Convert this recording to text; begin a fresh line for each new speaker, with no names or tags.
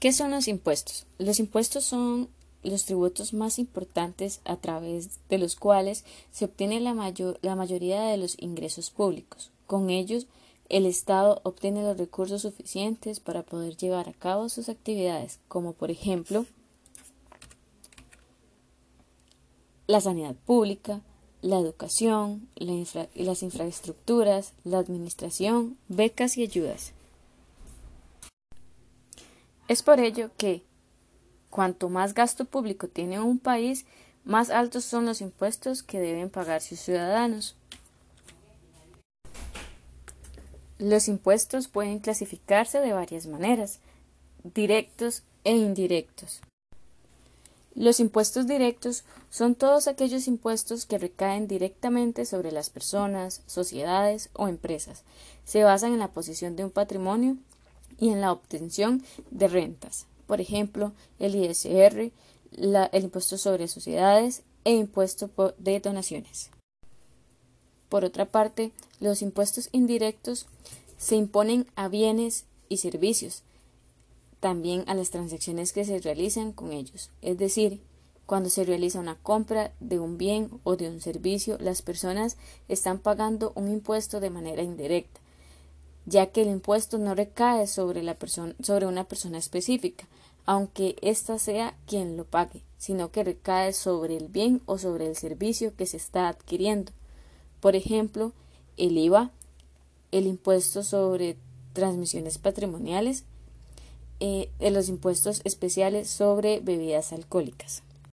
¿Qué son los impuestos? Los impuestos son los tributos más importantes a través de los cuales se obtiene la, mayor, la mayoría de los ingresos públicos. Con ellos, el Estado obtiene los recursos suficientes para poder llevar a cabo sus actividades, como por ejemplo la sanidad pública, la educación, las infraestructuras, la administración, becas y ayudas. Es por ello que, cuanto más gasto público tiene un país, más altos son los impuestos que deben pagar sus ciudadanos. Los impuestos pueden clasificarse de varias maneras, directos e indirectos. Los impuestos directos son todos aquellos impuestos que recaen directamente sobre las personas, sociedades o empresas. Se basan en la posición de un patrimonio y en la obtención de rentas, por ejemplo, el ISR, el impuesto sobre sociedades e impuesto de donaciones. Por otra parte, los impuestos indirectos se imponen a bienes y servicios, también a las transacciones que se realizan con ellos, es decir, cuando se realiza una compra de un bien o de un servicio, las personas están pagando un impuesto de manera indirecta, ya que el impuesto no recae sobre, la persona, sobre una persona específica, aunque ésta sea quien lo pague, sino que recae sobre el bien o sobre el servicio que se está adquiriendo. Por ejemplo, el IVA, el impuesto sobre transmisiones patrimoniales, eh, los impuestos especiales sobre bebidas alcohólicas.